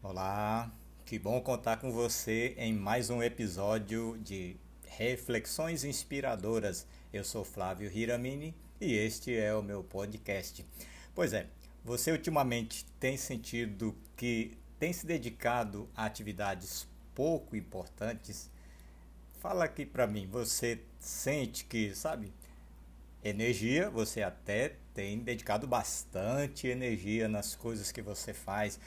Olá, que bom contar com você em mais um episódio de Reflexões Inspiradoras. Eu sou Flávio Hiramini e este é o meu podcast. Pois é, você ultimamente tem sentido que tem se dedicado a atividades pouco importantes? Fala aqui para mim, você sente que, sabe, energia, você até tem dedicado bastante energia nas coisas que você faz,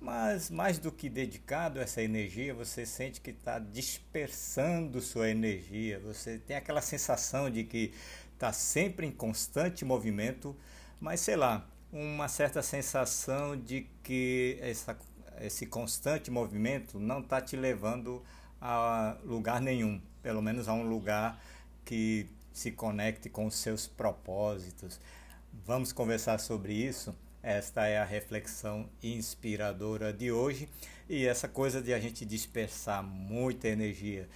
mas mais do que dedicado essa energia, você sente que está dispersando sua energia, você tem aquela sensação de que está sempre em constante movimento, mas sei lá, uma certa sensação de que essa, esse constante movimento não está te levando a lugar nenhum, pelo menos a um lugar que se conecte com os seus propósitos. Vamos conversar sobre isso. Esta é a reflexão inspiradora de hoje e essa coisa de a gente dispersar muita energia,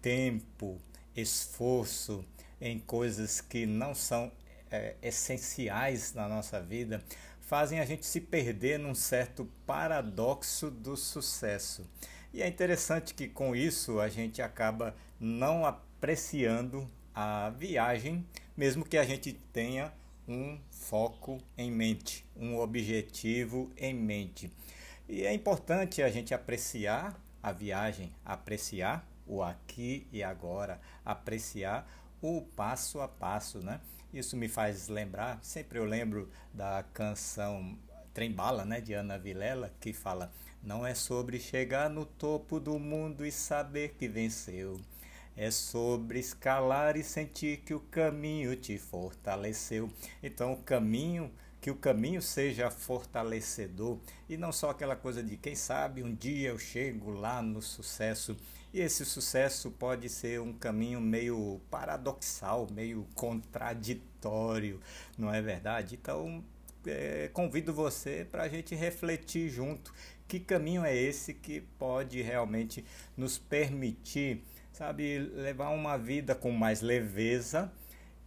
tempo, esforço em coisas que não são é, essenciais na nossa vida fazem a gente se perder num certo paradoxo do sucesso. E é interessante que com isso a gente acaba não apreciando a viagem, mesmo que a gente tenha um foco em mente, um objetivo em mente. E é importante a gente apreciar a viagem, apreciar o aqui e agora, apreciar o passo a passo, né? Isso me faz lembrar, sempre eu lembro da canção Trem Bala, né, de Ana Vilela, que fala: "Não é sobre chegar no topo do mundo e saber que venceu, é sobre escalar e sentir que o caminho te fortaleceu". Então, o caminho que o caminho seja fortalecedor e não só aquela coisa de quem sabe um dia eu chego lá no sucesso. E esse sucesso pode ser um caminho meio paradoxal, meio contraditório, não é verdade? Então, é, convido você para a gente refletir junto que caminho é esse que pode realmente nos permitir, sabe, levar uma vida com mais leveza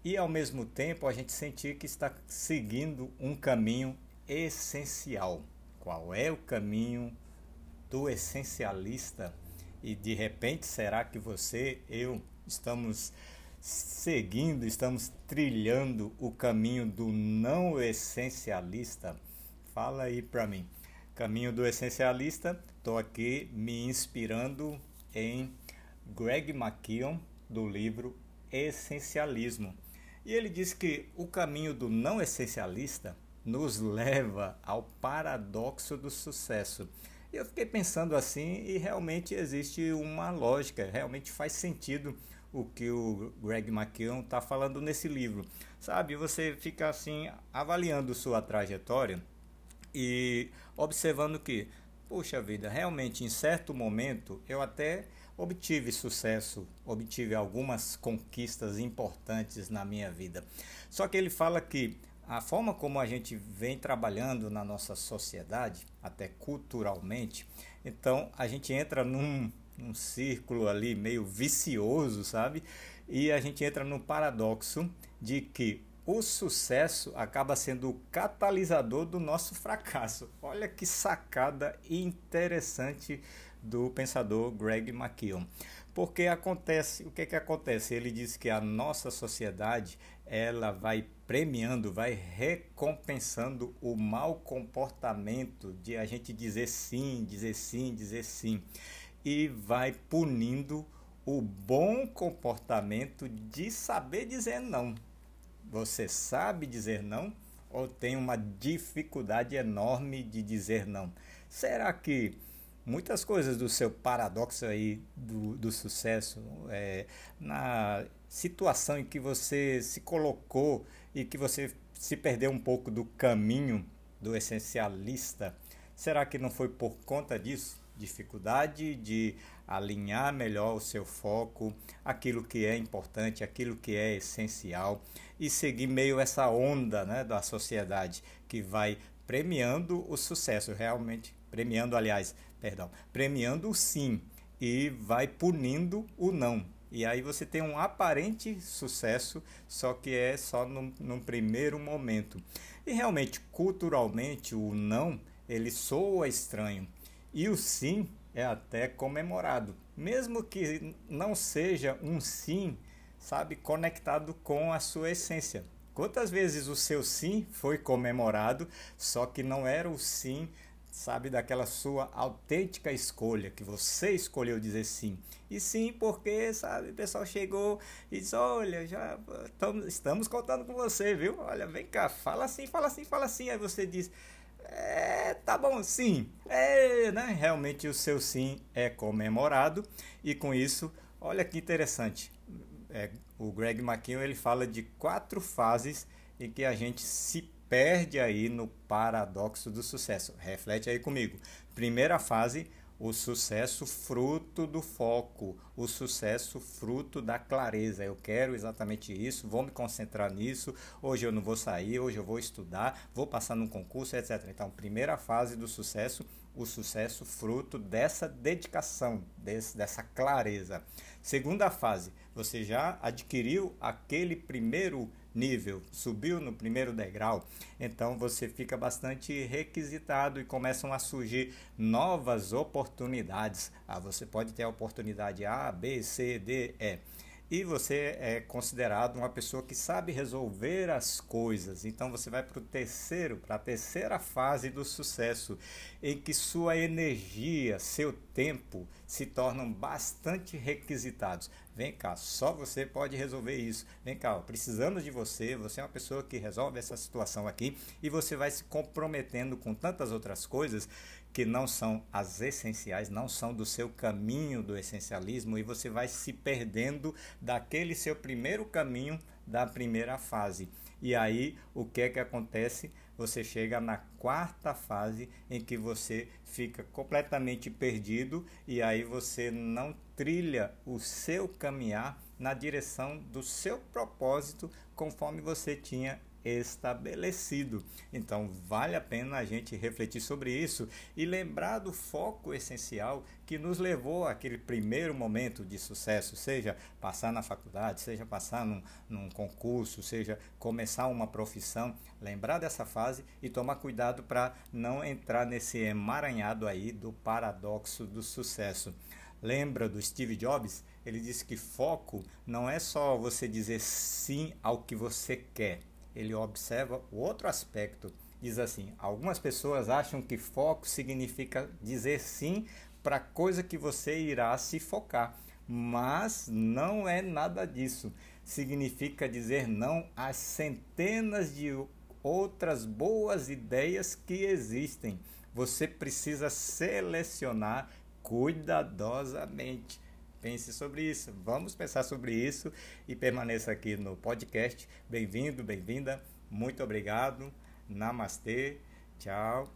e ao mesmo tempo a gente sentir que está seguindo um caminho essencial. Qual é o caminho do essencialista? E de repente, será que você, eu, estamos seguindo, estamos trilhando o caminho do não essencialista? Fala aí para mim. Caminho do essencialista, estou aqui me inspirando em Greg McKeown, do livro Essencialismo. E ele diz que o caminho do não essencialista nos leva ao paradoxo do sucesso. E eu fiquei pensando assim e realmente existe uma lógica, realmente faz sentido o que o Greg McKeown está falando nesse livro. Sabe, você fica assim avaliando sua trajetória e observando que, puxa vida, realmente em certo momento eu até obtive sucesso, obtive algumas conquistas importantes na minha vida. Só que ele fala que a forma como a gente vem trabalhando na nossa sociedade, até culturalmente, então a gente entra num, num círculo ali meio vicioso, sabe? E a gente entra no paradoxo de que o sucesso acaba sendo o catalisador do nosso fracasso. Olha que sacada interessante do pensador Greg McKeown. Porque acontece, o que que acontece? Ele diz que a nossa sociedade, ela vai premiando, vai recompensando o mau comportamento de a gente dizer sim, dizer sim, dizer sim e vai punindo o bom comportamento de saber dizer não. Você sabe dizer não ou tem uma dificuldade enorme de dizer não? Será que muitas coisas do seu paradoxo aí do, do sucesso, é, na situação em que você se colocou e que você se perdeu um pouco do caminho do essencialista, será que não foi por conta disso? Dificuldade de alinhar melhor o seu foco, aquilo que é importante, aquilo que é essencial e seguir meio essa onda né, da sociedade que vai premiando o sucesso, realmente premiando, aliás, perdão, premiando o sim e vai punindo o não. E aí você tem um aparente sucesso, só que é só num primeiro momento. E realmente, culturalmente, o não, ele soa estranho. E o sim é até comemorado. Mesmo que não seja um sim, sabe, conectado com a sua essência. Quantas vezes o seu sim foi comemorado, só que não era o sim, sabe, daquela sua autêntica escolha, que você escolheu dizer sim. E sim, porque, sabe, o pessoal chegou e disse: Olha, já estamos, contando com você, viu? Olha, vem cá, fala assim, fala assim, fala assim. Aí você diz: É, tá bom, sim. É, né? Realmente o seu sim é comemorado, e com isso, olha que interessante é, o Greg McKeown ele fala de quatro fases em que a gente se perde aí no paradoxo do sucesso. Reflete aí comigo. Primeira fase, o sucesso fruto do foco, o sucesso fruto da clareza. Eu quero exatamente isso, vou me concentrar nisso. Hoje eu não vou sair, hoje eu vou estudar, vou passar num concurso, etc. Então, primeira fase do sucesso, o sucesso fruto dessa dedicação, desse, dessa clareza. Segunda fase, você já adquiriu aquele primeiro nível, subiu no primeiro degrau, então você fica bastante requisitado e começam a surgir novas oportunidades. Ah, você pode ter a oportunidade A, B, C, D, E e você é considerado uma pessoa que sabe resolver as coisas. Então você vai para o terceiro, para a terceira fase do sucesso, em que sua energia, seu tempo se tornam bastante requisitados. Vem cá, só você pode resolver isso. Vem cá, precisamos de você. Você é uma pessoa que resolve essa situação aqui e você vai se comprometendo com tantas outras coisas que não são as essenciais, não são do seu caminho do essencialismo e você vai se perdendo daquele seu primeiro caminho da primeira fase. E aí, o que é que acontece? Você chega na quarta fase em que você fica completamente perdido e aí você não trilha o seu caminhar na direção do seu propósito conforme você tinha estabelecido. Então, vale a pena a gente refletir sobre isso e lembrar do foco essencial que nos levou àquele primeiro momento de sucesso, seja passar na faculdade, seja passar num, num concurso, seja começar uma profissão. Lembrar dessa fase e tomar cuidado para não entrar nesse emaranhado aí do paradoxo do sucesso. Lembra do Steve Jobs? Ele disse que foco não é só você dizer sim ao que você quer ele observa o outro aspecto. Diz assim: algumas pessoas acham que foco significa dizer sim para coisa que você irá se focar, mas não é nada disso. Significa dizer não às centenas de outras boas ideias que existem. Você precisa selecionar cuidadosamente. Pense sobre isso. Vamos pensar sobre isso e permaneça aqui no podcast. Bem-vindo, bem-vinda. Muito obrigado. Namastê. Tchau.